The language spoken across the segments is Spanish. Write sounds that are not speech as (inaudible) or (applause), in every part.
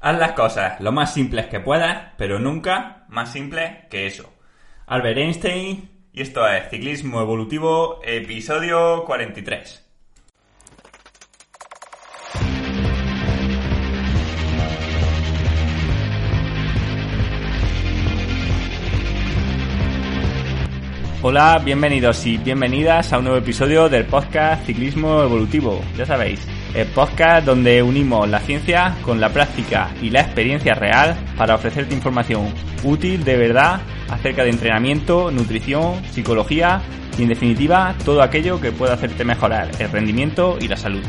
Haz las cosas lo más simples que puedas, pero nunca más simples que eso. Albert Einstein, y esto es Ciclismo Evolutivo, episodio 43. Hola, bienvenidos y bienvenidas a un nuevo episodio del podcast Ciclismo Evolutivo. Ya sabéis, el podcast donde unimos la ciencia con la práctica y la experiencia real para ofrecerte información útil de verdad acerca de entrenamiento, nutrición, psicología y en definitiva todo aquello que pueda hacerte mejorar el rendimiento y la salud.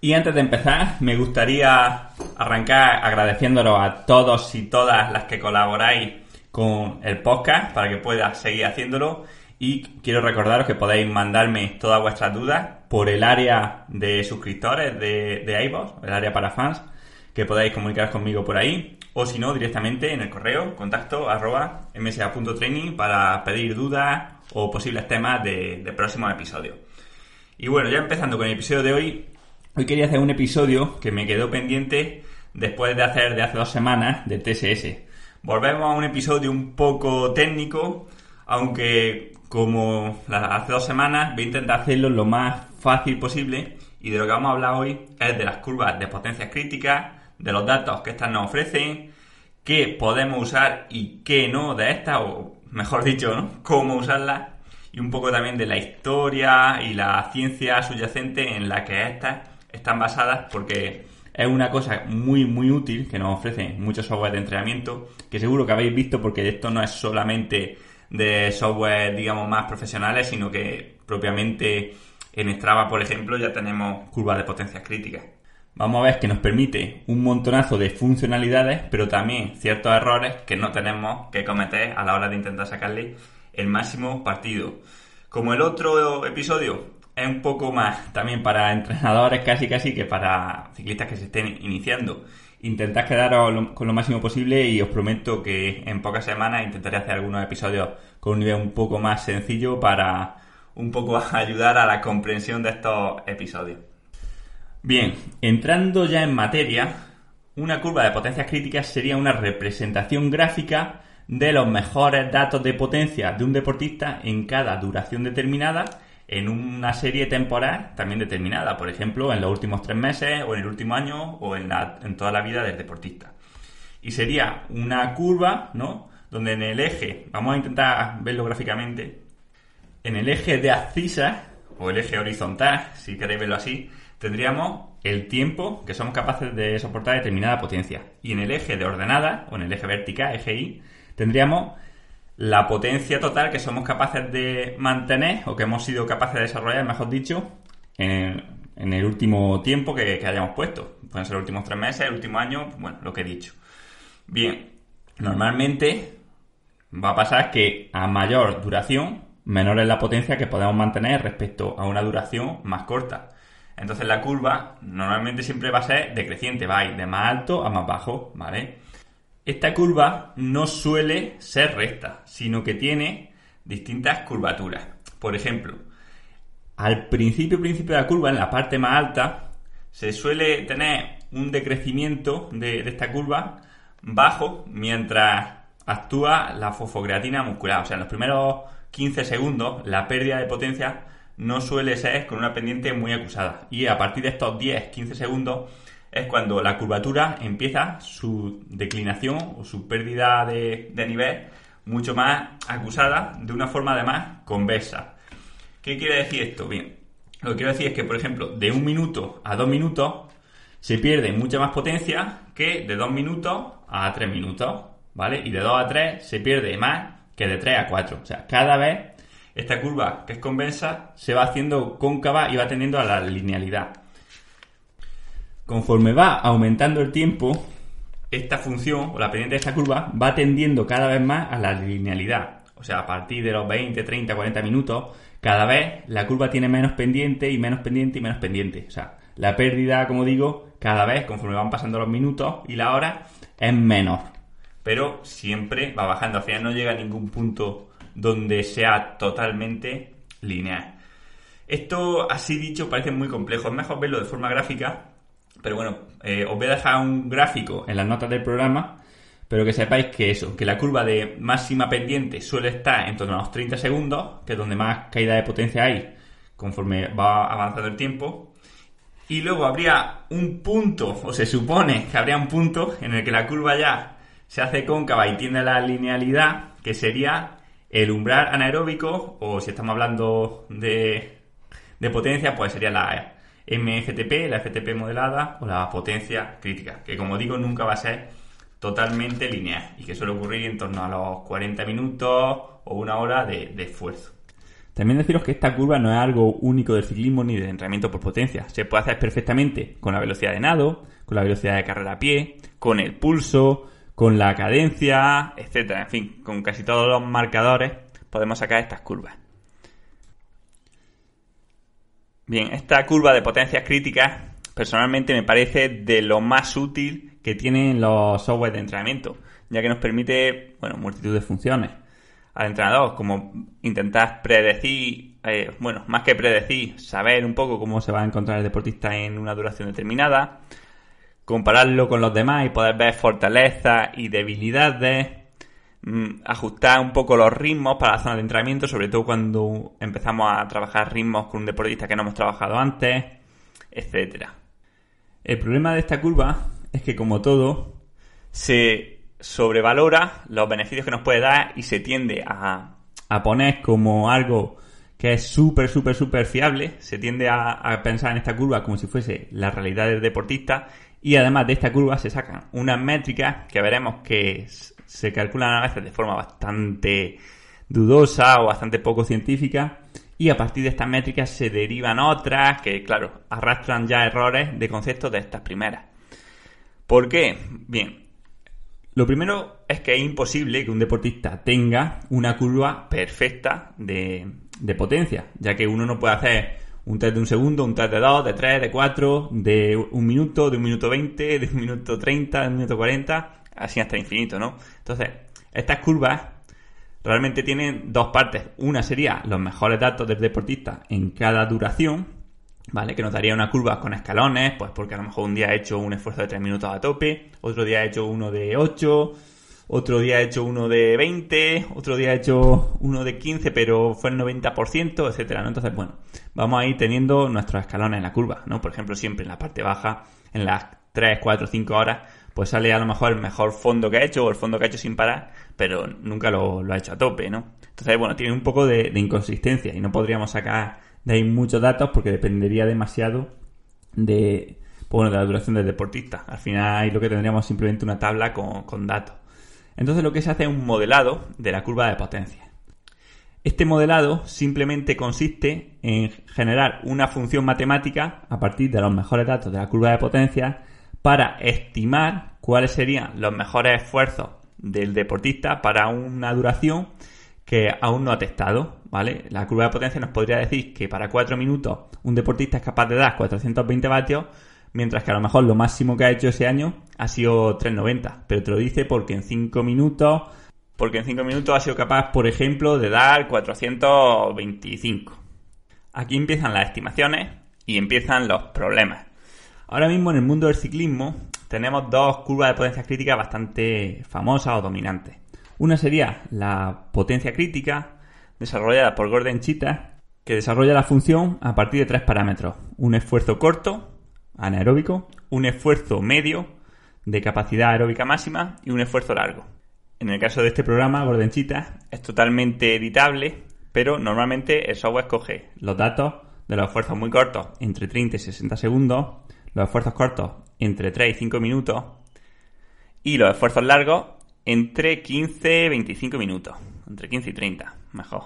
Y antes de empezar, me gustaría arrancar agradeciéndolos a todos y todas las que colaboráis con el podcast para que pueda seguir haciéndolo. Y quiero recordaros que podéis mandarme todas vuestras dudas por el área de suscriptores de, de iVoox, el área para fans, que podáis comunicaros conmigo por ahí. O si no, directamente en el correo contacto arroba msa.training para pedir dudas o posibles temas de, de próximos episodios. Y bueno, ya empezando con el episodio de hoy, Hoy quería hacer un episodio que me quedó pendiente después de hacer de hace dos semanas de TSS. Volvemos a un episodio un poco técnico, aunque como hace dos semanas voy a intentar hacerlo lo más fácil posible y de lo que vamos a hablar hoy es de las curvas de potencias críticas, de los datos que estas nos ofrecen, qué podemos usar y qué no de estas, o mejor dicho, ¿no? cómo usarlas y un poco también de la historia y la ciencia subyacente en la que estas están basadas porque es una cosa muy muy útil que nos ofrece muchos software de entrenamiento que seguro que habéis visto porque esto no es solamente de software digamos más profesionales sino que propiamente en Strava por ejemplo ya tenemos curvas de potencias críticas vamos a ver que nos permite un montonazo de funcionalidades pero también ciertos errores que no tenemos que cometer a la hora de intentar sacarle el máximo partido como el otro episodio es un poco más también para entrenadores casi casi que para ciclistas que se estén iniciando. Intentad quedaros con lo máximo posible y os prometo que en pocas semanas intentaré hacer algunos episodios con un nivel un poco más sencillo para un poco (laughs) ayudar a la comprensión de estos episodios. Bien, entrando ya en materia, una curva de potencias críticas sería una representación gráfica de los mejores datos de potencia de un deportista en cada duración determinada en una serie temporal también determinada, por ejemplo, en los últimos tres meses o en el último año o en, la, en toda la vida del deportista. Y sería una curva, ¿no? Donde en el eje, vamos a intentar verlo gráficamente, en el eje de abscisas, o el eje horizontal, si queréis verlo así, tendríamos el tiempo que somos capaces de soportar determinada potencia. Y en el eje de ordenada, o en el eje vertical, eje Y, tendríamos la potencia total que somos capaces de mantener o que hemos sido capaces de desarrollar, mejor dicho, en, el último tiempo que, hayamos puesto. Pueden ser los últimos tres meses, el último año, bueno, lo que he dicho. Bien, normalmente va a pasar que a mayor duración, menor es la potencia que podemos mantener respecto a una duración más corta. Entonces la curva normalmente siempre va a ser decreciente, va a ir de más alto a más bajo, ¿vale? Esta curva no suele ser recta, sino que tiene distintas curvaturas. Por ejemplo, al principio, principio de la curva, en la parte más alta, se suele tener un decrecimiento de, esta curva bajo mientras actúa la fosfocreatina muscular. O sea, en los primeros 15 segundos, la pérdida de potencia no suele ser con una pendiente muy acusada. Y a partir de estos 10-15 segundos es cuando la curvatura empieza su declinación o su pérdida de, nivel mucho más acusada de una forma además convexa. ¿Qué quiere decir esto? Bien, lo que quiero decir es que, por ejemplo, de un minuto a dos minutos se pierde mucha más potencia que de dos minutos a tres minutos, ¿vale? Y de dos a tres se pierde más que de tres a cuatro. O sea, cada vez esta curva que es convexa se va haciendo cóncava y va tendiendo a la linealidad. Conforme va aumentando el tiempo, esta función o la pendiente de esta curva va tendiendo cada vez más a la linealidad. O sea, a partir de los 20, 30, 40 minutos, cada vez la curva tiene menos pendiente y menos pendiente y menos pendiente. O sea, la pérdida, como digo, cada vez, conforme van pasando los minutos y la hora, es menor. Pero siempre va bajando. Al final no llega a ningún punto donde sea totalmente lineal. Esto, así dicho, parece muy complejo. Es mejor verlo de forma gráfica. Pero bueno, eh, os voy a dejar un gráfico en las notas del programa. Pero que sepáis que eso, que la curva de máxima pendiente suele estar en torno a los 30 segundos, que es donde más caída de potencia hay conforme va avanzando el tiempo. Y luego habría un punto, o se supone que habría un punto en el que la curva ya se hace cóncava y tiene la linealidad, que sería el umbral anaeróbico, o si estamos hablando de, de potencia, pues sería la MFTP, la FTP modelada, o la potencia crítica, que como digo nunca va a ser totalmente lineal y que suele ocurrir en torno a los 40 minutos o una hora de, esfuerzo. También deciros que esta curva no es algo único del ciclismo ni del entrenamiento por potencia. Se puede hacer perfectamente con la velocidad de nado, con la velocidad de carrera a pie, con el pulso, con la cadencia, etcétera. En fin, con casi todos los marcadores podemos sacar estas curvas. Bien, esta curva de potencias críticas personalmente me parece de lo más útil que tienen los software de entrenamiento, ya que nos permite, bueno, multitud de funciones. Al entrenador, como intentar predecir, eh, bueno, más que predecir, saber un poco cómo se va a encontrar el deportista en una duración determinada, compararlo con los demás y poder ver fortalezas y debilidades, ajustar un poco los ritmos para la zona de entrenamiento, sobre todo cuando empezamos a trabajar ritmos con un deportista que no hemos trabajado antes, etcétera. El problema de esta curva es que como todo se sobrevalora los beneficios que nos puede dar y se tiende a, poner como algo que es súper, súper, súper fiable. Se tiende a, pensar en esta curva como si fuese la realidad del deportista. Y además de esta curva se sacan unas métricas que veremos que se calculan a veces de forma bastante dudosa o bastante poco científica. Y a partir de estas métricas se derivan otras que, claro, arrastran ya errores de conceptos de estas primeras. ¿Por qué? Bien, lo primero es que es imposible que un deportista tenga una curva perfecta de, potencia, ya que uno no puede hacer un test de un segundo, un test de dos, de tres, de cuatro, de un minuto, de un minuto veinte, de un minuto treinta, de un minuto cuarenta, así hasta infinito, ¿no? Entonces, estas curvas realmente tienen dos partes. Una sería los mejores datos del deportista en cada duración, ¿vale? Que nos daría una curva con escalones, pues porque a lo mejor un día he hecho un esfuerzo de 3 minutos a tope, otro día he hecho uno de 8, otro día he hecho uno de 20, otro día he hecho uno de 15, pero fue el 90%, etcétera, ¿no? Entonces, bueno, vamos a ir teniendo nuestros escalones en la curva, ¿no? Por ejemplo, siempre en la parte baja, en las 3, 4, 5 horas, pues sale a lo mejor el mejor fondo que ha hecho o el fondo que ha hecho sin parar, pero nunca lo, ha hecho a tope, ¿no? Entonces, bueno, tiene un poco de inconsistencia y no podríamos sacar de ahí muchos datos porque dependería demasiado de, pues bueno, de la duración del deportista. Al final ahí lo que tendríamos simplemente una tabla con, datos. Entonces lo que se hace es un modelado de la curva de potencia. Este modelado simplemente consiste en generar una función matemática a partir de los mejores datos de la curva de potencia para estimar cuáles serían los mejores esfuerzos del deportista para una duración que aún no ha testado, ¿vale? La curva de potencia nos podría decir que para 4 minutos un deportista es capaz de dar 420 vatios, mientras que a lo mejor lo máximo que ha hecho ese año ha sido 390, pero te lo dice porque en 5 minutos porque en 5 minutos ha sido capaz, por ejemplo, de dar 425. Aquí empiezan las estimaciones y empiezan los problemas. Ahora mismo en el mundo del ciclismo tenemos dos curvas de potencia crítica bastante famosas o dominantes. Una sería la potencia crítica, desarrollada por Gordon Chita, que desarrolla la función a partir de tres parámetros. Un esfuerzo corto, anaeróbico, un esfuerzo medio, de capacidad aeróbica máxima, y un esfuerzo largo. En el caso de este programa, Gordon Chita es totalmente editable, pero normalmente el software coge los datos de los esfuerzos muy cortos, entre 30 y 60 segundos, los esfuerzos cortos entre 3 y 5 minutos, y los esfuerzos largos entre 15 y 25 minutos. Entre 15 y 30, mejor.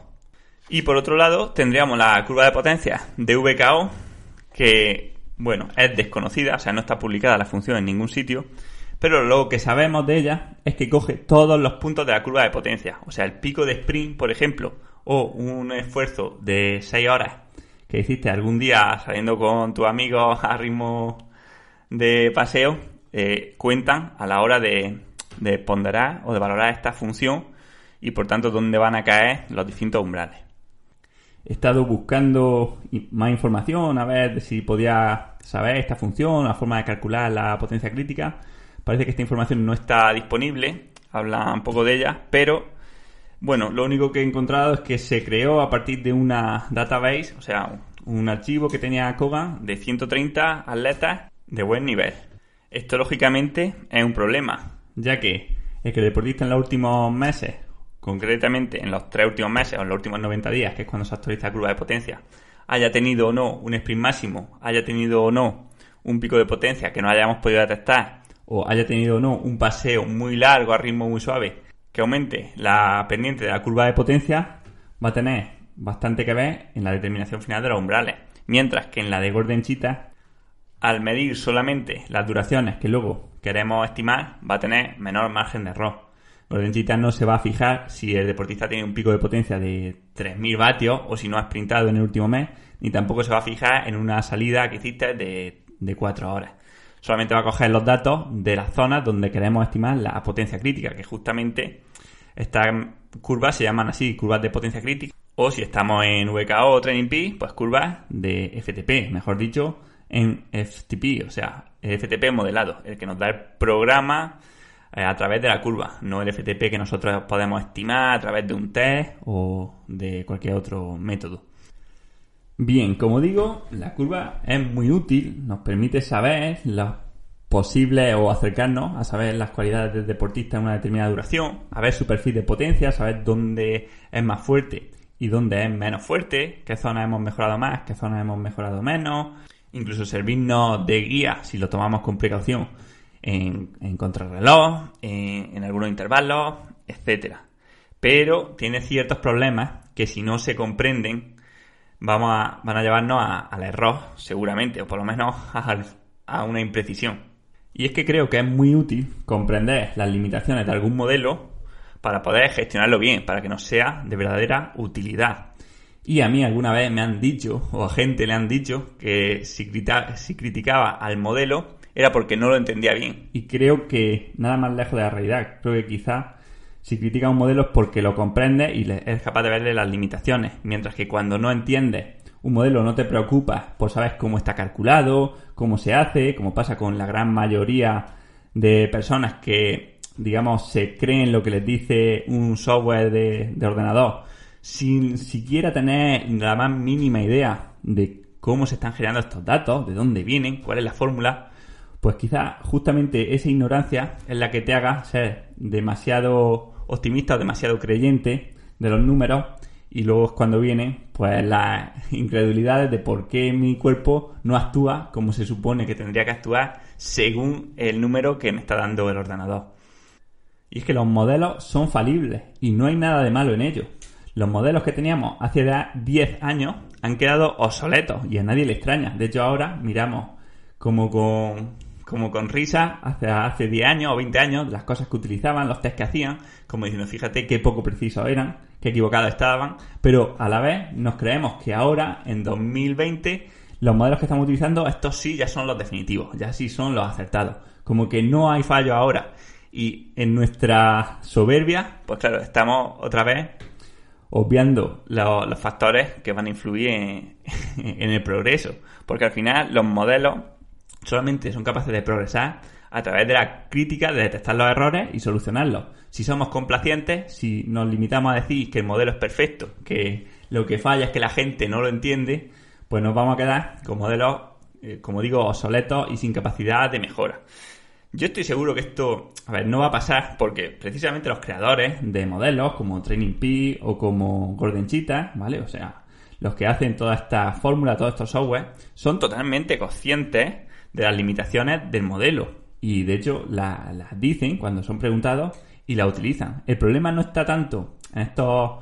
Y por otro lado, tendríamos la curva de potencia de VKO, que bueno, es desconocida, o sea, no está publicada la función en ningún sitio, pero lo que sabemos de ella es que coge todos los puntos de la curva de potencia. O sea, el pico de sprint, por ejemplo, o un esfuerzo de 6 horas que hiciste algún día saliendo con tus amigos (laughs) a ritmo de paseo, eh, cuentan a la hora de, de ponderar o de valorar esta función y por tanto dónde van a caer los distintos umbrales. He estado buscando más información a ver si podía saber esta función, la forma de calcular la potencia crítica Parece que esta información no está disponible, habla un poco de ella, pero bueno, lo único que he encontrado es que se creó a partir de una database, o sea, un archivo que tenía Kogan de 130 atletas de buen nivel. Esto lógicamente es un problema, ya que el que el deportista en los últimos meses, concretamente en los tres últimos meses o en los últimos 90 días, que es cuando se actualiza la curva de potencia, haya tenido o no un sprint máximo, haya tenido o no un pico de potencia que no hayamos podido detectar o haya tenido o no un paseo muy largo a ritmo muy suave que aumente la pendiente de la curva de potencia, va a tener bastante que ver en la determinación final de los umbrales. Mientras que en la de Gordon Cheetah, al medir solamente las duraciones que luego queremos estimar, va a tener menor margen de error. Gordon Cheetah no se va a fijar si el deportista tiene un pico de potencia de 3.000 vatios o si no ha sprintado en el último mes, ni tampoco se va a fijar en una salida que hiciste de, de 4 horas solamente va a coger los datos de las zonas donde queremos estimar la potencia crítica, que justamente estas curvas se llaman así, curvas de potencia crítica, o si estamos en VKO o Training P, pues curvas de FTP, mejor dicho, en FTP, o sea, el FTP modelado, el que nos da el programa eh, a través de la curva, no el FTP que nosotros podemos estimar a través de un test o de cualquier otro método. Bien, como digo, la curva es muy útil, nos permite saber las posibles o acercarnos a saber las cualidades del deportista en una determinada duración, a ver su perfil de potencia, saber dónde es más fuerte y dónde es menos fuerte, qué zonas hemos mejorado más, qué zonas hemos mejorado menos, incluso servirnos de guía si lo tomamos con precaución en, en contrarreloj, en, en algunos intervalos, etcétera. Pero tiene ciertos problemas que si no se comprenden vamos a, van a llevarnos al error, seguramente, o por lo menos (laughs) a, una imprecisión. Y es que creo que es muy útil comprender las limitaciones de algún modelo para poder gestionarlo bien, para que nos sea de verdadera utilidad. Y a mí alguna vez me han dicho, o a gente le han dicho, que si, si criticaba al modelo era porque no lo entendía bien. Y creo que nada más lejos de la realidad. Creo que quizá si critica un modelo es porque lo comprende y es capaz de verle las limitaciones, mientras que cuando no entiendes un modelo no te preocupas por saber cómo está calculado, cómo se hace, como pasa con la gran mayoría de personas que, digamos, se creen lo que les dice un software de, de ordenador, sin siquiera tener la más mínima idea de cómo se están generando estos datos, de dónde vienen, cuál es la fórmula, pues quizá justamente esa ignorancia es la que te haga ser demasiado optimista o demasiado creyente de los números y luego es cuando viene pues las incredulidades de por qué mi cuerpo no actúa como se supone que tendría que actuar según el número que me está dando el ordenador. Y es que los modelos son falibles y no hay nada de malo en ellos. Los modelos que teníamos hace 10 años han quedado obsoletos y a nadie le extraña. De hecho ahora miramos como con como con risa hace, hace 10 años o 20 años las cosas que utilizaban, los test que hacían, como diciendo, fíjate qué poco precisos eran, qué equivocados estaban, pero a la vez nos creemos que ahora, en 2020, los modelos que estamos utilizando, estos sí ya son los definitivos, ya sí son los acertados. Como que no hay fallo ahora. Y en nuestra soberbia, pues claro, estamos otra vez obviando los, factores que van a influir (laughs) en el progreso. Porque al final los modelos solamente son capaces de progresar a través de la crítica, de detectar los errores y solucionarlos. Si somos complacientes, si nos limitamos a decir que el modelo es perfecto, que lo que falla es que la gente no lo entiende, pues nos vamos a quedar con modelos, eh, como digo, obsoletos y sin capacidad de mejora. Yo estoy seguro que esto, a ver, no va a pasar porque precisamente los creadores de modelos como Training P o como Golden Cheetah, ¿vale? O sea, los que hacen toda esta fórmula, todos estos software, son totalmente conscientes de las limitaciones del modelo. Y de hecho las dicen cuando son preguntados y la utilizan. El problema no está tanto en estos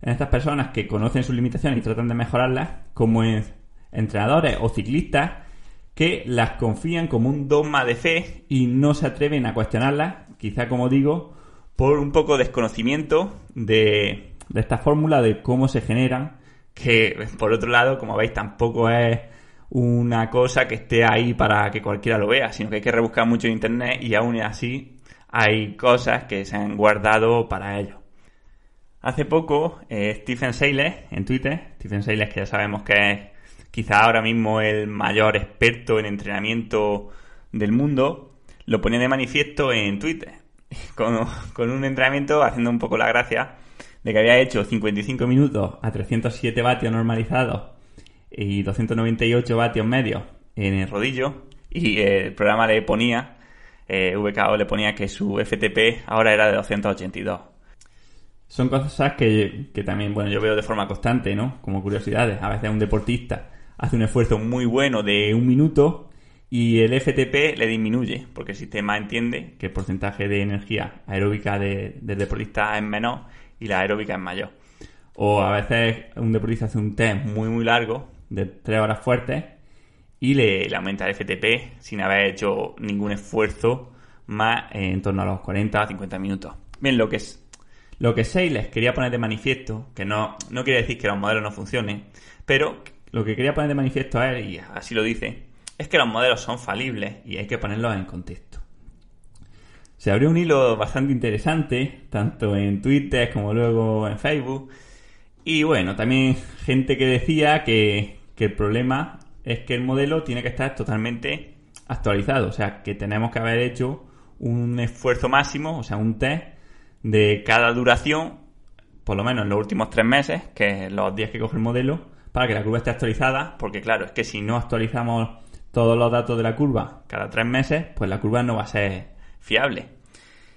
en estas personas que conocen sus limitaciones y tratan de mejorarlas como en entrenadores o ciclistas que las confían como un dogma de fe y no se atreven a cuestionarlas, quizá como digo, por un poco desconocimiento de, de esta fórmula de cómo se generan, que por otro lado, como veis, tampoco es una cosa que esté ahí para que cualquiera lo vea, sino que hay que rebuscar mucho en internet y aún así hay cosas que se han guardado para ello. Hace poco, eh, Stephen Seiles en Twitter, Stephen Seiles que ya sabemos que es quizá ahora mismo el mayor experto en entrenamiento del mundo, lo ponía de manifiesto en Twitter, (laughs) con, con un entrenamiento haciendo un poco la gracia de que había hecho 55 minutos a 307 vatios normalizados y 298 vatios medios en el rodillo y el programa le ponía, eh, VKO le ponía que su FTP ahora era de 282. Son cosas que, que también, bueno, yo veo de forma constante, ¿no? Como curiosidades. A veces un deportista hace un esfuerzo muy bueno de un minuto y el FTP le disminuye, porque el sistema entiende que el porcentaje de energía aeróbica del deportista es menor y la aeróbica es mayor. O a veces un deportista hace un test muy muy largo de 3 horas fuertes y le, aumenta el FTP sin haber hecho ningún esfuerzo más en torno a los 40 o 50 minutos. Bien, lo que es lo que Seiles quería poner de manifiesto, que no, no quiere decir que los modelos no funcionen, pero lo que quería poner de manifiesto a él, y así lo dice, es que los modelos son falibles y hay que ponerlos en contexto. Se abrió un hilo bastante interesante, tanto en Twitter como luego en Facebook, y bueno, también gente que decía que que el problema es que el modelo tiene que estar totalmente actualizado, o sea, que tenemos que haber hecho un esfuerzo máximo, o sea, un test de cada duración, por lo menos en los últimos tres meses, que es los días que coge el modelo, para que la curva esté actualizada, porque claro, es que si no actualizamos todos los datos de la curva cada tres meses, pues la curva no va a ser fiable.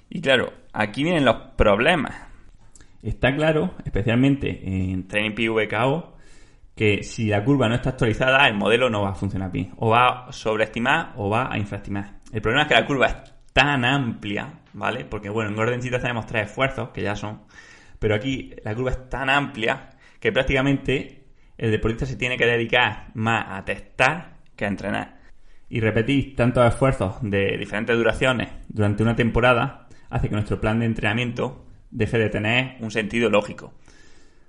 Y claro, aquí vienen los problemas. Está claro, especialmente en Training VKO, que si la curva no está actualizada, el modelo no va a funcionar bien. O va a sobreestimar o va a infraestimar. El problema es que la curva es tan amplia, ¿vale? Porque bueno, en ordencita tenemos tres esfuerzos, que ya son. Pero aquí la curva es tan amplia que prácticamente el deportista se tiene que dedicar más a testar que a entrenar. Y repetir tantos esfuerzos de diferentes duraciones durante una temporada hace que nuestro plan de entrenamiento deje de tener un sentido lógico.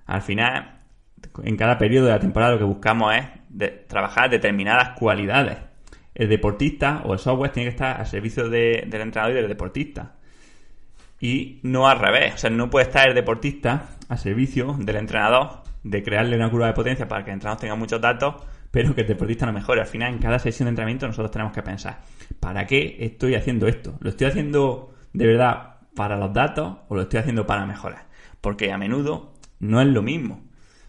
Al final, en cada periodo de la temporada lo que buscamos es trabajar determinadas cualidades. El deportista o el software tiene que estar al servicio del entrenador y del deportista. Y no al revés. O sea, no puede estar el deportista al servicio del entrenador de crearle una curva de potencia para que el entrenador tenga muchos datos, pero que el deportista no mejore. Al final, en cada sesión de entrenamiento nosotros tenemos que pensar, ¿para qué estoy haciendo esto? ¿Lo estoy haciendo de verdad para los datos o lo estoy haciendo para mejorar? Porque a menudo no es lo mismo.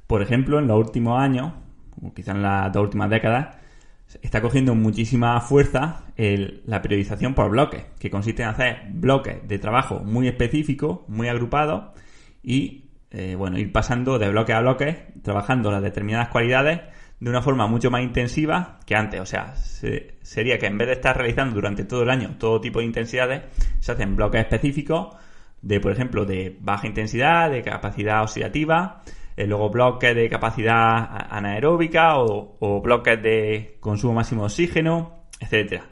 Por ejemplo, en los últimos años, o quizás en las dos últimas décadas, está cogiendo muchísima fuerza la periodización por bloques, que consiste en hacer bloques de trabajo muy específicos, muy agrupados, y eh, bueno, ir pasando de bloque a bloque, trabajando las determinadas cualidades de una forma mucho más intensiva que antes. O sea, sería que en vez de estar realizando durante todo el año todo tipo de intensidades, se hacen bloques específicos de, por ejemplo, de baja intensidad, de capacidad oxidativa, eh, luego bloques de capacidad anaeróbica o, bloques de consumo máximo de oxígeno, etcétera.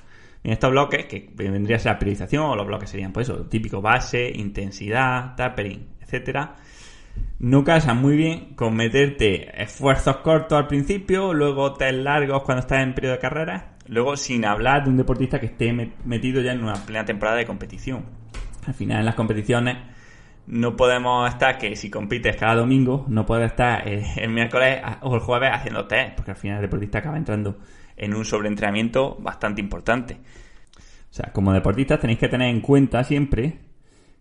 En estos bloques, que vendría a ser la periodización, o los bloques serían, pues eso, típico base, intensidad, tapering, etcétera, no casan muy bien con meterte esfuerzos cortos al principio, luego test largos cuando estás en periodo de carrera, luego sin hablar de un deportista que esté metido ya en una plena temporada de competición. Al final en las competiciones no podemos estar que si compites cada domingo, no puedes estar eh, el miércoles o el jueves haciendo test, porque al final el deportista acaba entrando en un sobreentrenamiento bastante importante. O sea, como deportistas tenéis que tener en cuenta siempre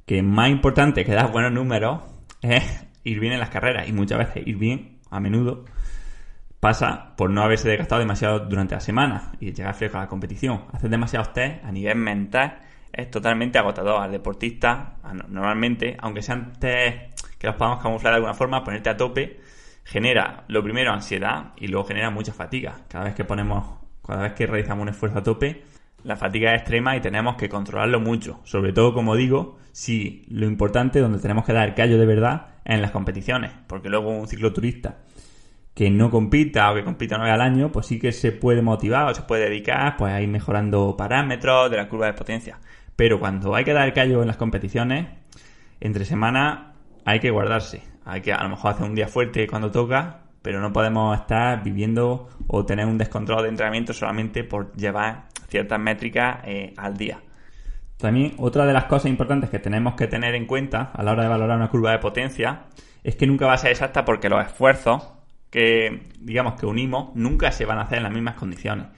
que más importante que dar buenos números es ir bien en las carreras y muchas veces ir bien, a menudo, pasa por no haberse desgastado demasiado durante la semana y llegar fresco a la competición. Hacer demasiados test a nivel mental es totalmente agotador al deportista. Normalmente, aunque sean test que los podamos camuflar de alguna forma, ponerte a tope genera lo primero ansiedad y luego genera mucha fatiga. Cada vez que ponemos, cada vez que realizamos un esfuerzo a tope, la fatiga es extrema y tenemos que controlarlo mucho. Sobre todo, como digo, si lo importante donde tenemos que dar callo de verdad es en las competiciones, porque luego un cicloturista que no compita o que compita una vez al año, pues sí que se puede motivar o se puede dedicar pues, a ir mejorando parámetros de la curva de potencia. Pero cuando hay que dar el callo en las competiciones, entre semana hay que guardarse. Hay que a lo mejor hacer un día fuerte cuando toca, pero no podemos estar viviendo o tener un descontrol de entrenamiento solamente por llevar ciertas métricas eh, al día. También otra de las cosas importantes que tenemos que tener en cuenta a la hora de valorar una curva de potencia es que nunca va a ser exacta porque los esfuerzos que digamos que unimos nunca se van a hacer en las mismas condiciones.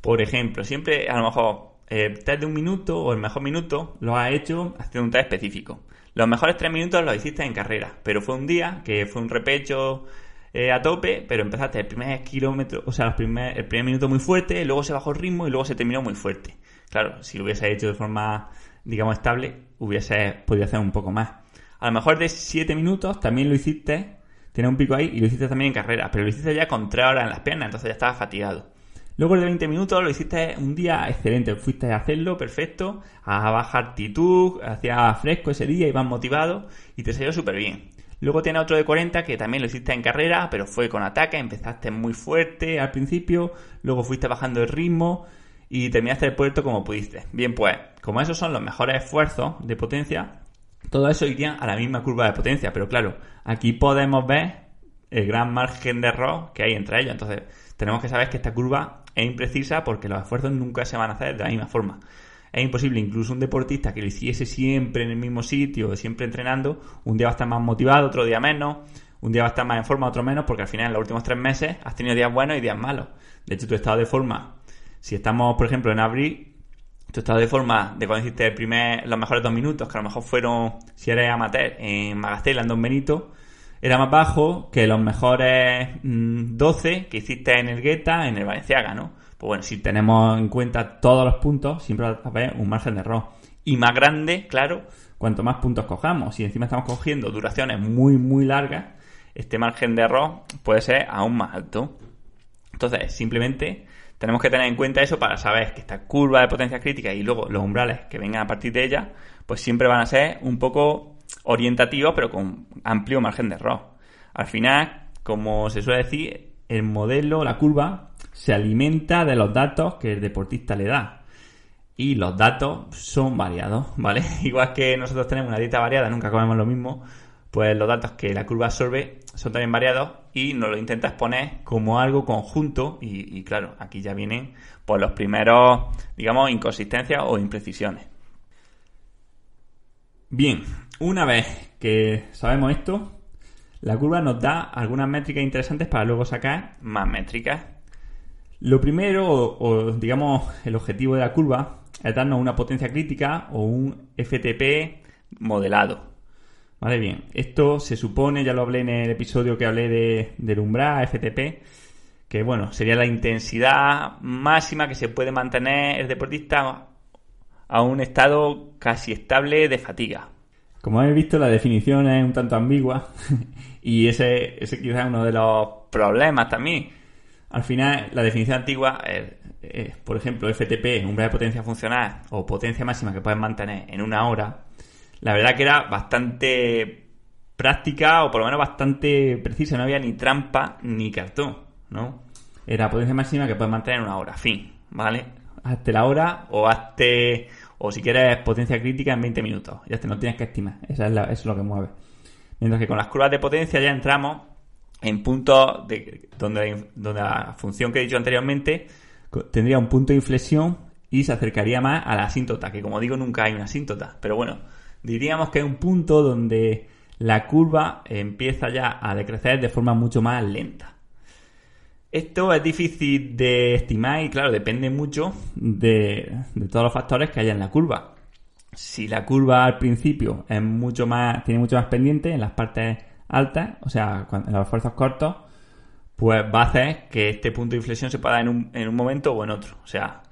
Por ejemplo, siempre a lo mejor eh, test de un minuto o el mejor minuto lo has hecho haciendo un test específico. Los mejores tres minutos los hiciste en carrera, pero fue un día que fue un repecho eh, a tope, pero empezaste el primer kilómetro, o sea, el primer, el primer minuto muy fuerte, luego se bajó el ritmo y luego se terminó muy fuerte. Claro, si lo hubiese hecho de forma, digamos, estable, hubiese podido hacer un poco más. A lo mejor de 7 minutos también lo hiciste, tiene un pico ahí y lo hiciste también en carrera, pero lo hiciste ya con 3 horas en las piernas, entonces ya estaba fatigado. Luego de 20 minutos lo hiciste un día excelente, fuiste a hacerlo perfecto, a baja altitud, hacía fresco ese día, ibas motivado y te salió súper bien. Luego tiene otro de 40 que también lo hiciste en carrera, pero fue con ataque, empezaste muy fuerte al principio, luego fuiste bajando el ritmo y terminaste el puerto como pudiste. Bien, pues, como esos son los mejores esfuerzos de potencia, todo eso iría a la misma curva de potencia, pero claro, aquí podemos ver el gran margen de error que hay entre ellos. Entonces, tenemos que saber que esta curva es imprecisa porque los esfuerzos nunca se van a hacer de la misma forma es imposible, incluso un deportista que lo hiciese siempre en el mismo sitio, siempre entrenando, un día va a estar más motivado, otro día menos, un día va a estar más en forma, otro menos, porque al final en los últimos tres meses has tenido días buenos y días malos. De hecho, tu estado de forma, si estamos, por ejemplo, en abril, tu estado de forma de cuando hiciste el primer, los mejores dos minutos, que a lo mejor fueron, si eres amateur, en Magastela, en Don Benito, era más bajo que los mejores 12 mm, que hiciste en el Guetta, en el Valenciaga, ¿no? Pues bueno, si tenemos en cuenta todos los puntos, siempre va a haber un margen de error. Y más grande, claro, cuanto más puntos cojamos. Si encima estamos cogiendo duraciones muy, muy largas, este margen de error puede ser aún más alto. Entonces, simplemente tenemos que tener en cuenta eso para saber que esta curva de potencia crítica y luego los umbrales que vengan a partir de ella, pues siempre van a ser un poco orientativos, pero con amplio margen de error. Al final, como se suele decir, el modelo, la curva, se alimenta de los datos que el deportista le da. Y los datos son variados, (laughs) ¿vale? Igual que nosotros tenemos una dieta variada, nunca comemos lo mismo, pues los datos que la curva absorbe son también variados y nos lo intentas poner como algo conjunto y, claro, aquí ya vienen pues los primeros, digamos, inconsistencias o imprecisiones. Bien, una vez que sabemos esto, la curva nos da algunas métricas interesantes para luego sacar más métricas lo primero, o, digamos el objetivo de la curva, es darnos una potencia crítica o un FTP modelado. Vale, bien. Esto se supone, ya lo hablé en el episodio que hablé de, del umbral, FTP, que bueno, sería la intensidad máxima que se puede mantener el deportista a un estado casi estable de fatiga. Como habéis visto, la definición es un tanto ambigua (laughs) y ese, ese quizás es uno de los problemas también al final, la definición antigua, es, por ejemplo, FTP, umbral de potencia funcional o potencia máxima que puedes mantener en una hora, la verdad que era bastante práctica o por lo menos bastante precisa, no había ni trampa ni cartón, ¿no? Era potencia máxima que puedes mantener en una hora, fin, ¿vale? Hazte la hora o hazte, o si quieres potencia crítica en 20 minutos, ya te no tienes que estimar, eso es lo que mueve. Mientras que con las curvas de potencia ya entramos en puntos de, donde, donde la función que he dicho anteriormente tendría un punto de inflexión y se acercaría más a la asíntota, que como digo nunca hay una asíntota, pero bueno, diríamos que hay un punto donde la curva empieza ya a decrecer de forma mucho más lenta. Esto es difícil de estimar y claro, depende mucho de, todos los factores que haya en la curva. Si la curva al principio es mucho más, tiene mucho más pendiente en las partes altas, o sea, en los esfuerzos cortos, pues va a hacer que este punto de inflexión se pueda en un, en un momento o en otro. O sea,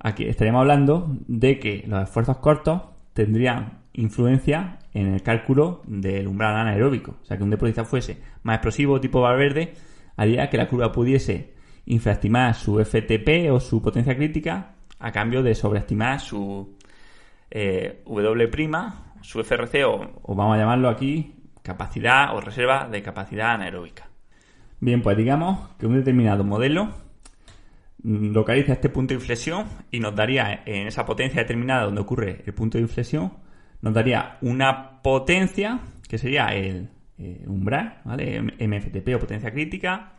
aquí estaríamos hablando de que los esfuerzos cortos tendrían influencia en el cálculo del umbral anaeróbico. O sea, que un deportista fuese más explosivo tipo Valverde haría que la curva pudiese infraestimar su FTP o su potencia crítica a cambio de sobreestimar su eh, W', su FRC o, o vamos a llamarlo aquí capacidad o reserva de capacidad anaeróbica. Bien, pues digamos que un determinado modelo localiza este punto de inflexión y nos daría en esa potencia determinada donde ocurre el punto de inflexión, nos daría una potencia que sería el eh, umbral, ¿vale? MFTP o potencia crítica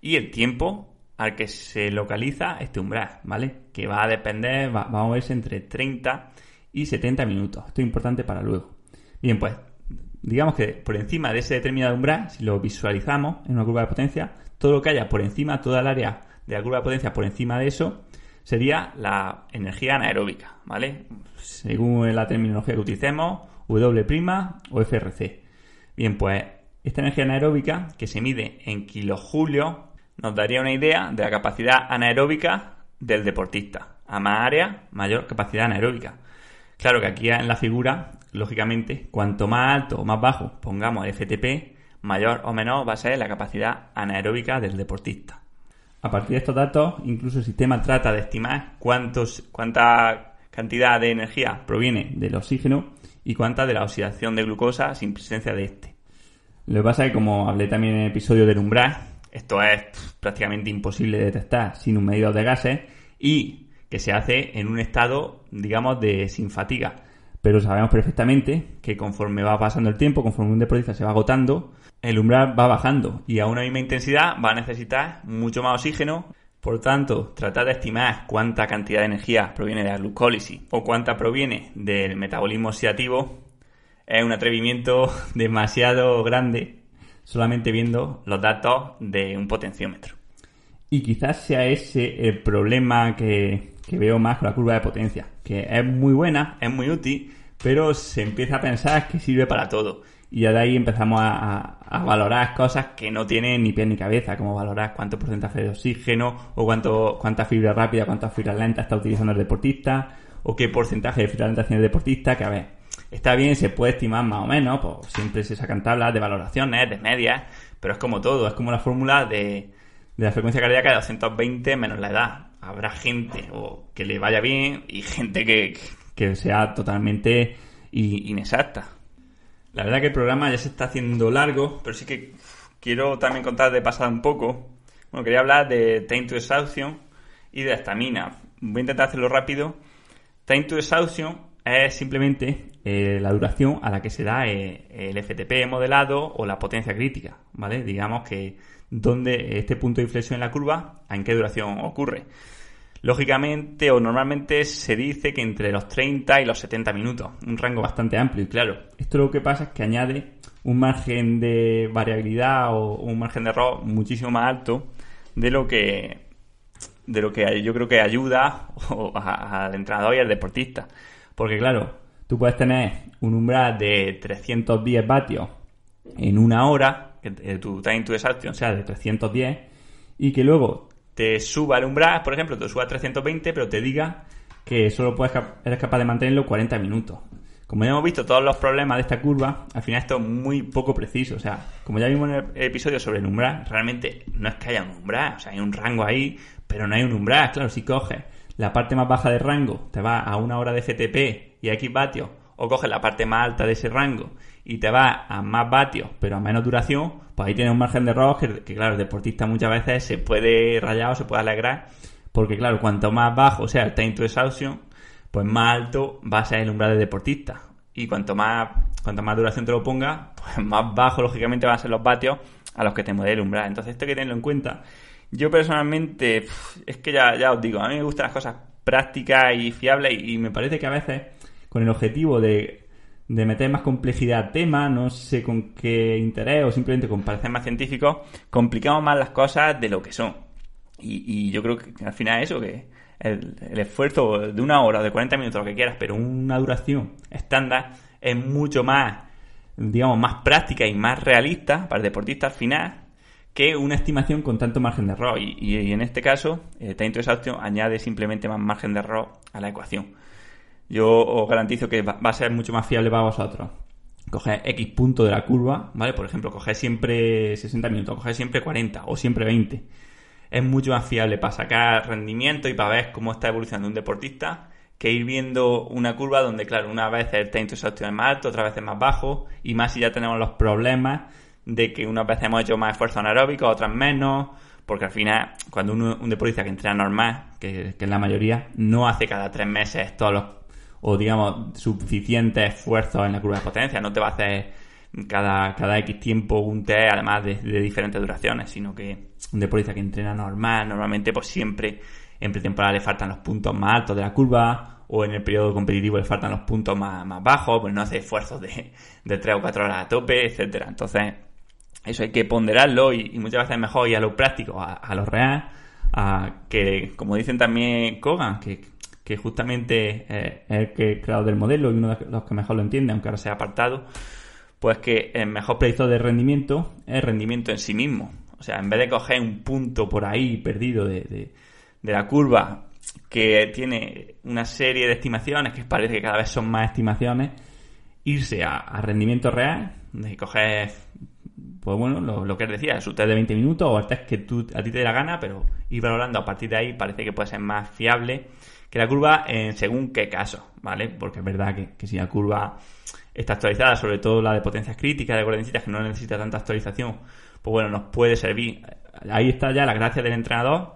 y el tiempo al que se localiza este umbral, ¿vale? Que va a depender, va, a moverse entre 30 y 70 minutos. Esto es importante para luego. Bien, pues digamos que por encima de ese determinado umbral, si lo visualizamos en una curva de potencia, todo lo que haya por encima, toda el área de la curva de potencia por encima de eso, sería la energía anaeróbica, ¿vale? Según la terminología que utilicemos, W' o FRC. Bien, pues esta energía anaeróbica, que se mide en kilojulios, nos daría una idea de la capacidad anaeróbica del deportista. A más área, mayor capacidad anaeróbica. Claro que aquí en la figura lógicamente, cuanto más alto o más bajo pongamos el FTP, mayor o menor va a ser la capacidad anaeróbica del deportista. A partir de estos datos, incluso el sistema trata de estimar cuántos, cuánta cantidad de energía proviene del oxígeno y cuánta de la oxidación de glucosa sin presencia de este. Lo que pasa es que, como hablé también en el episodio del umbral, esto es prácticamente imposible de detectar sin un medidor de gases y que se hace en un estado, digamos, de sin fatiga pero sabemos perfectamente que conforme va pasando el tiempo, conforme un deportista se va agotando, el umbral va bajando y a una misma intensidad va a necesitar mucho más oxígeno. Por tanto, tratar de estimar cuánta cantidad de energía proviene de la glucólisis o cuánta proviene del metabolismo oxidativo es un atrevimiento (laughs) demasiado grande solamente viendo los datos de un potenciómetro. Y quizás sea ese el problema que, que veo más con la curva de potencia, que es muy buena, es muy útil, pero se empieza a pensar que sirve para todo. Y ya de ahí empezamos a, valorar cosas que no tienen ni pie ni cabeza, como valorar cuánto porcentaje de oxígeno, o cuánto, cuánta fibra rápida, cuánta fibra lenta está utilizando el deportista, o qué porcentaje de fibra lenta tiene el deportista, que a ver, está bien, se puede estimar más o menos, pues siempre se sacan tablas de valoraciones, de medias, pero es como todo, es como la fórmula de, de la frecuencia cardíaca de 220 menos la edad habrá gente o que le vaya bien y gente que, sea totalmente inexacta. La verdad que el programa ya se está haciendo largo, pero sí que quiero también contar de pasada un poco. Bueno, quería hablar de time to exhaustion y de estamina. Voy a intentar hacerlo rápido. Time to exhaustion es simplemente eh, la duración a la que se da eh, el FTP modelado o la potencia crítica, ¿vale? Digamos que donde este punto de inflexión en la curva, en qué duración ocurre. Lógicamente o normalmente se dice que entre los 30 y los 70 minutos, un rango bastante amplio y claro, esto lo que pasa es que añade un margen de variabilidad o un margen de error muchísimo más alto de lo que de lo que yo creo que ayuda (laughs) al entrenador y al deportista. Porque claro, tú puedes tener un umbral de 310 vatios en una hora, tu time to exhaustion sea de 310, y que luego te suba el umbral, por ejemplo, te suba a 320, pero te diga que solo puedes, eres capaz de mantenerlo 40 minutos. Como ya hemos visto todos los problemas de esta curva, al final esto es muy poco preciso. O sea, como ya vimos en el episodio sobre el umbral, realmente no es que haya un umbral, o sea, hay un rango ahí, pero no hay un umbral. Claro, si coges la parte más baja del rango, te va a una hora de FTP y a X vatios, o coges la parte más alta de ese rango y te va a más vatios, pero a menos duración, pues ahí tienes un margen de error que, claro, el deportista muchas veces se puede rayar o se puede alegrar, porque claro, cuanto más bajo sea el time to exhaustion, pues más alto va a ser el umbral del deportista. Y cuanto más, cuanto más duración te lo ponga, pues más bajo lógicamente van a ser los vatios a los que te modele el umbral. Entonces esto hay que tenerlo en cuenta. Yo personalmente, es que ya, ya os digo, a mí me gustan las cosas prácticas y fiables y me parece que a veces con el objetivo de de meter más complejidad al tema, no sé con qué interés o simplemente con parecer más científicos, complicamos más las cosas de lo que son. Y, yo creo que al final eso, que el, esfuerzo de una hora de 40 minutos, lo que quieras, pero una duración estándar es mucho más, digamos, más práctica y más realista para el deportista al final que una estimación con tanto margen de error. Y, en este caso, el Time to añade simplemente más margen de error a la ecuación yo os garantizo que va a ser mucho más fiable para vosotros. Coger X punto de la curva, ¿vale? Por ejemplo, coger siempre 60 minutos, coger siempre 40 o siempre 20. Es mucho más fiable para sacar rendimiento y para ver cómo está evolucionando un deportista que ir viendo una curva donde, claro, una vez el time to es más alto, otra vez es más bajo y más si ya tenemos los problemas de que unas veces hemos hecho más esfuerzo anaeróbico, otras menos, porque al final, cuando uno, un deportista que entrena normal, que es la mayoría, no hace cada tres meses todos los, o digamos, suficientes esfuerzos en la curva de potencia, no te va a hacer cada, cada X tiempo un test, además de, diferentes duraciones, sino que un deportista que entrena normal, normalmente pues siempre en pretemporada le faltan los puntos más altos de la curva o en el periodo competitivo le faltan los puntos más, más bajos, pues no hace esfuerzos de, de 3 o 4 horas a tope, etcétera. Entonces, eso hay que ponderarlo y, muchas veces es mejor ir a lo práctico, a, lo real, a que, como dicen también Kogan, que, que justamente es el que creador del modelo y uno de los que mejor lo entiende, aunque ahora sea apartado, pues que el mejor predictor de rendimiento es el rendimiento en sí mismo. O sea, en vez de coger un punto por ahí perdido de, de la curva que tiene una serie de estimaciones, que parece que cada vez son más estimaciones, irse a, rendimiento real, de coger, pues bueno, lo, que decía, su test de 20 minutos o el test que tú, a ti te dé la gana, pero ir valorando a partir de ahí parece que puede ser más fiable que la curva en según qué caso, ¿vale? Porque es verdad que, si la curva está actualizada, sobre todo la de potencias críticas, de coordenadas que no necesita tanta actualización, pues bueno, nos puede servir. Ahí está ya la gracia del entrenador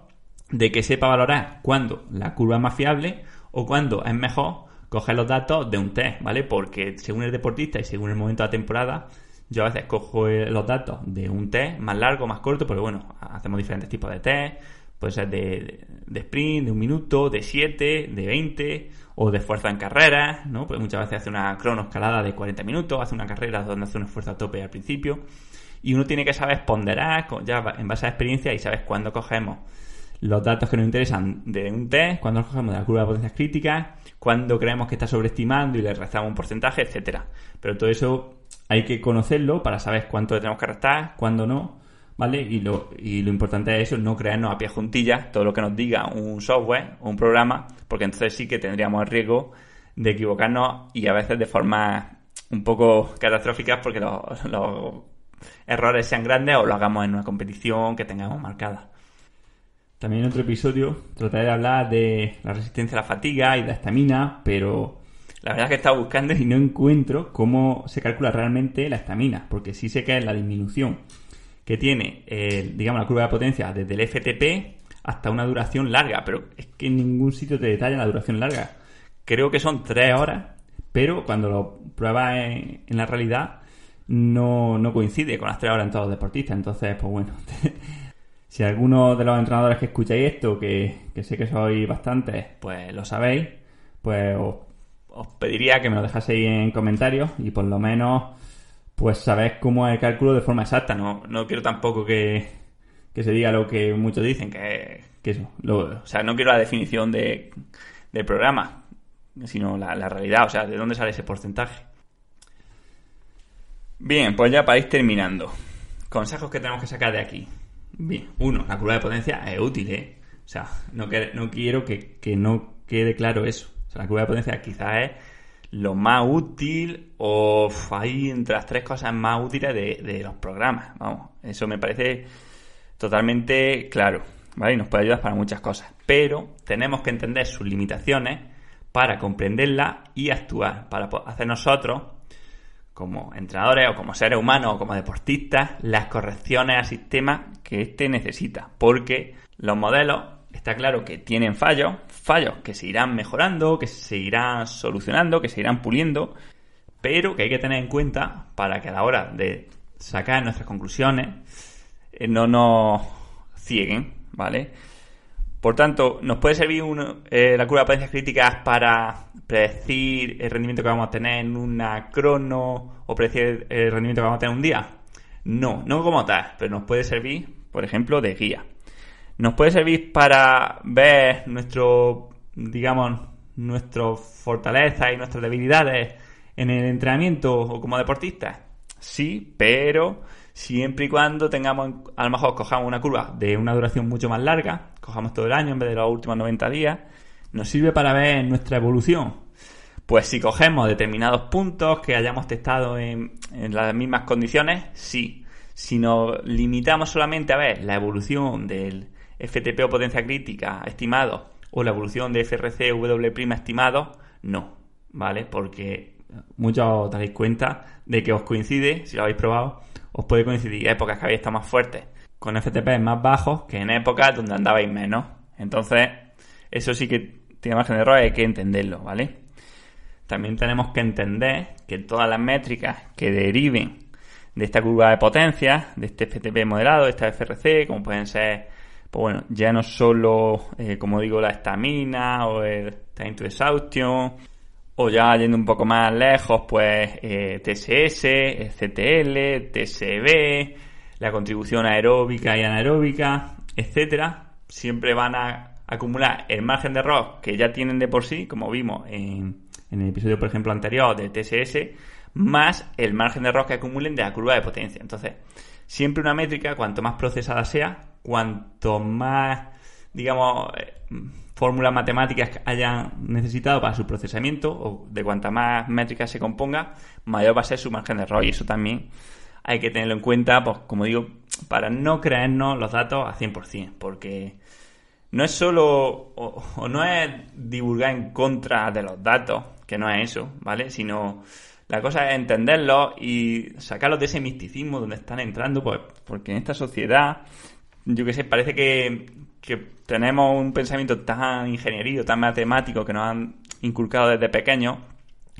de que sepa valorar cuándo la curva es más fiable o cuándo es mejor coger los datos de un test, ¿vale? Porque según el deportista y según el momento de la temporada, yo a veces cojo los datos de un test más largo, más corto, pero bueno, hacemos diferentes tipos de test, puede ser de, sprint, de un minuto, de 7, de 20, o de fuerza en carrera, ¿no? Pues muchas veces hace una cronoescalada de 40 minutos, hace una carrera donde hace un esfuerzo a tope al principio, y uno tiene que saber ponderar, ya en base a experiencia, y sabes cuándo cogemos los datos que nos interesan de un test, cuando nos cogemos de la curva de potencias críticas, cuando creemos que está sobreestimando y le restamos un porcentaje, etcétera. Pero todo eso hay que conocerlo para saber cuánto le tenemos que restar, cuándo no, ¿vale? Y lo, y lo importante es eso, no crearnos a pie juntillas todo lo que nos diga un software o un programa, porque entonces sí que tendríamos el riesgo de equivocarnos y a veces de forma un poco catastróficas porque los, los errores sean grandes o lo hagamos en una competición que tengamos marcada. También en otro episodio trataré de hablar de la resistencia a la fatiga y la estamina, pero la verdad es que he estado buscando y no encuentro cómo se calcula realmente la estamina, porque sí sé que es la disminución que tiene, digamos, la curva de potencia desde el FTP hasta una duración larga, pero es que en ningún sitio te detalla la duración larga. Creo que son tres horas, pero cuando lo pruebas en, en la realidad no, no, coincide con las tres horas en todos los deportistas. Entonces, pues bueno, (laughs) Si alguno de los entrenadores que escucháis esto, que, sé que sois bastantes, pues lo sabéis, pues os, pediría que me lo dejaseis en comentarios y por lo menos pues sabéis cómo es el cálculo de forma exacta. No, no quiero tampoco que, se diga lo que muchos dicen, que, que eso. o sea, no quiero la definición de, del programa, sino la, la realidad, o sea, de dónde sale ese porcentaje. Bien, pues ya para ir terminando. Consejos que tenemos que sacar de aquí. Bien, uno, la curva de potencia es útil, ¿eh? O sea, no, no quiero que, no quede claro eso. O sea, la curva de potencia quizás es lo más útil o hay entre las tres cosas más útiles de, los programas. Vamos, eso me parece totalmente claro, ¿vale? Y nos puede ayudar para muchas cosas. Pero tenemos que entender sus limitaciones para comprenderlas y actuar, para hacer nosotros como entrenadores o como seres humanos o como deportistas las correcciones al sistema que éste necesita. Porque los modelos, está claro que tienen fallos, fallos que se irán mejorando, que se irán solucionando, que se irán puliendo, pero que hay que tener en cuenta para que a la hora de sacar nuestras conclusiones eh, no nos cieguen, ¿vale? Por tanto, nos puede servir eh, la curva de potencias críticas para predecir el rendimiento que vamos a tener en una crono o predecir el rendimiento que vamos a tener un día? No, no como tal, pero nos puede servir, por ejemplo, de guía. Nos puede servir para ver nuestro, digamos, nuestras fortalezas y nuestras debilidades en el entrenamiento o como deportistas. Sí, pero siempre y cuando tengamos, a lo mejor cojamos una curva de una duración mucho más larga, cojamos todo el año en vez de los últimos 90 días, nos sirve para ver nuestra evolución. Pues si cogemos determinados puntos que hayamos testado en, las mismas condiciones, sí. Si nos limitamos solamente a ver la evolución del FTP o potencia crítica estimado o la evolución de FRC W' estimado, no, ¿vale? Porque muchos os daréis cuenta de que os coincide, si lo habéis probado, os puede coincidir épocas que habéis estado más fuertes con FTP más bajos que en épocas donde andabais menos. Entonces, eso sí que tiene margen de error hay que entenderlo, ¿vale? También tenemos que entender que todas las métricas que deriven de esta curva de potencia, de este FTP moderado, de esta FRC, como pueden ser, pues bueno, ya no solo, eh, como digo, la estamina o el time to exhaustion, o ya yendo un poco más lejos, pues eh, TSS, CTL, TSB, la contribución aeróbica y anaeróbica, etcétera, siempre van a acumular el margen de error que ya tienen de por sí, como vimos en, en el episodio, por ejemplo, anterior de TSS, más el margen de error que acumulen de la curva de potencia. Entonces, siempre una métrica, cuanto más procesada sea, cuanto más, digamos, eh, fórmulas matemáticas hayan necesitado para su procesamiento, o de cuanta más métricas se componga, mayor va a ser su margen de error. Y eso también hay que tenerlo en cuenta, pues como digo, para no creernos los datos a 100%, porque no es solo, o, no es divulgar en contra de los datos, que no es eso, ¿vale? Sino la cosa es entenderlos y sacarlos de ese misticismo donde están entrando, pues, porque en esta sociedad, yo que sé, parece que, que tenemos un pensamiento tan ingenierío, tan matemático, que nos han inculcado desde pequeños,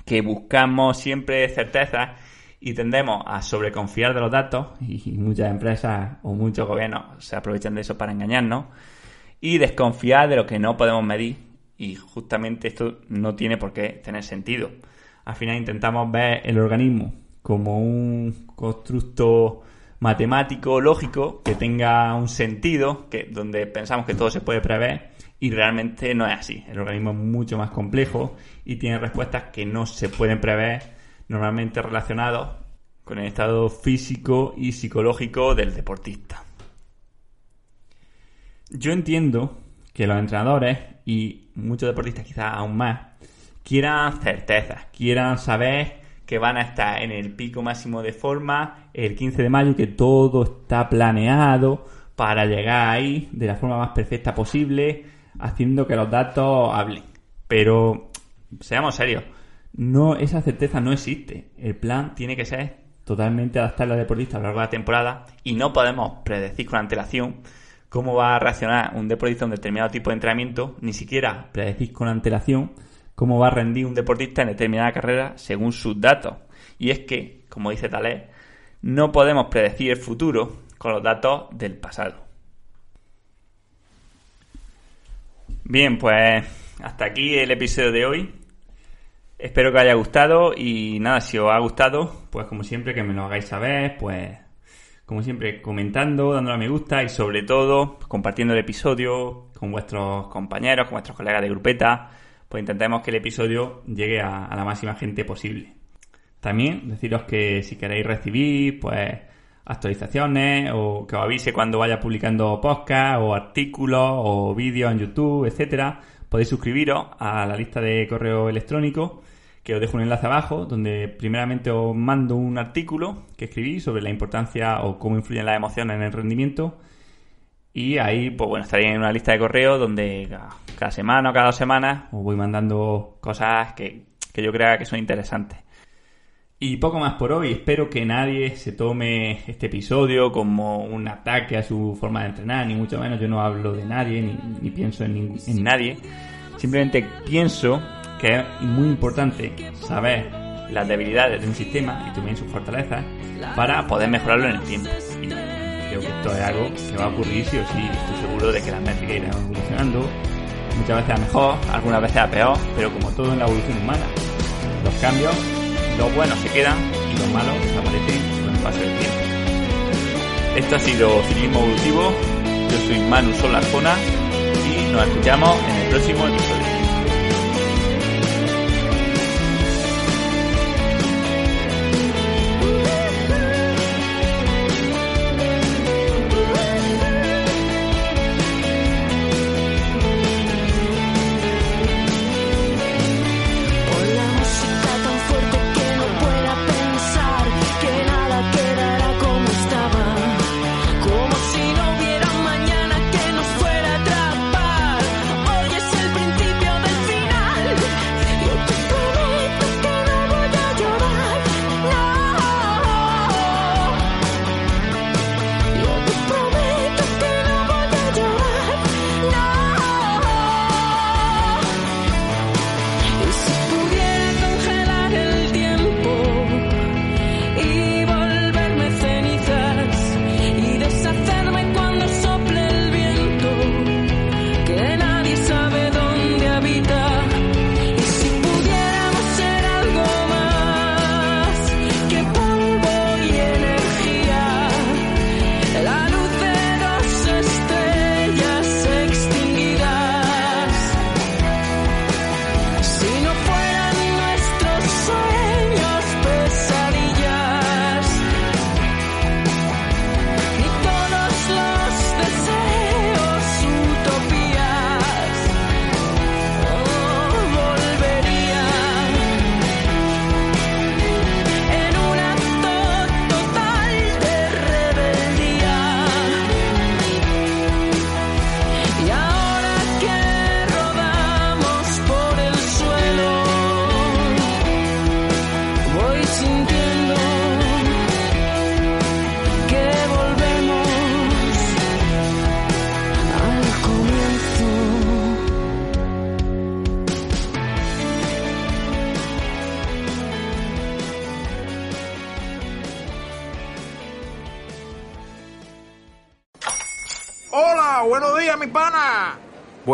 que buscamos siempre certezas y tendemos a sobreconfiar de los datos y muchas empresas o muchos gobiernos se aprovechan de eso para engañarnos y desconfiar de lo que no podemos medir y justamente esto no tiene por qué tener sentido. Al final intentamos ver el organismo como un constructo matemático, lógico, que tenga un sentido, que donde pensamos que todo se puede prever y realmente no es así. El organismo es mucho más complejo y tiene respuestas que no se pueden prever normalmente relacionados con el estado físico y psicológico del deportista. Yo entiendo que los entrenadores y muchos deportistas quizás aún más quieran certezas, quieran saber que van a estar en el pico máximo de forma el 15 de mayo, que todo está planeado para llegar ahí de la forma más perfecta posible, haciendo que los datos hablen. Pero seamos serios, no, esa certeza no existe. El plan tiene que ser totalmente adaptable al deportista a lo largo de la temporada y no podemos predecir con antelación cómo va a reaccionar un deportista a un determinado tipo de entrenamiento, ni siquiera predecir con antelación cómo va a rendir un deportista en determinada carrera según sus datos. Y es que, como dice Talés, no podemos predecir el futuro con los datos del pasado. Bien, pues hasta aquí el episodio de hoy. Espero que os haya gustado y nada, si os ha gustado, pues como siempre que me lo hagáis saber, pues como siempre comentando, dándole a me gusta y sobre todo compartiendo el episodio con vuestros compañeros, con vuestros colegas de grupeta, pues intentemos que el episodio llegue a, la máxima gente posible. También deciros que si queréis recibir pues actualizaciones o que os avise cuando vaya publicando podcast o artículos o vídeos en YouTube, etcétera, podéis suscribiros a la lista de correo electrónico que os dejo un enlace abajo donde primeramente os mando un artículo que escribí sobre la importancia o cómo influyen las emociones en el rendimiento y ahí pues bueno estaréis en una lista de correo donde cada semana o cada dos semanas os voy mandando cosas que, que yo crea que son interesantes. Y poco más por hoy. Espero que nadie se tome este episodio como un ataque a su forma de entrenar, ni mucho menos. Yo no hablo de nadie, ni, pienso en, en nadie. Simplemente pienso que es muy importante saber las debilidades de un sistema y también sus fortalezas para poder mejorarlo en el tiempo. Esto es algo que va a ocurrir sí o sí. Estoy seguro de que las métricas irán evolucionando, muchas veces a mejor, algunas veces a peor, pero como todo en la evolución humana, los cambios, los buenos se quedan y los malos desaparecen con el paso del tiempo. Esto ha sido Ciclismo Evolutivo. Yo soy Manu Solarjona y nos escuchamos en el próximo episodio.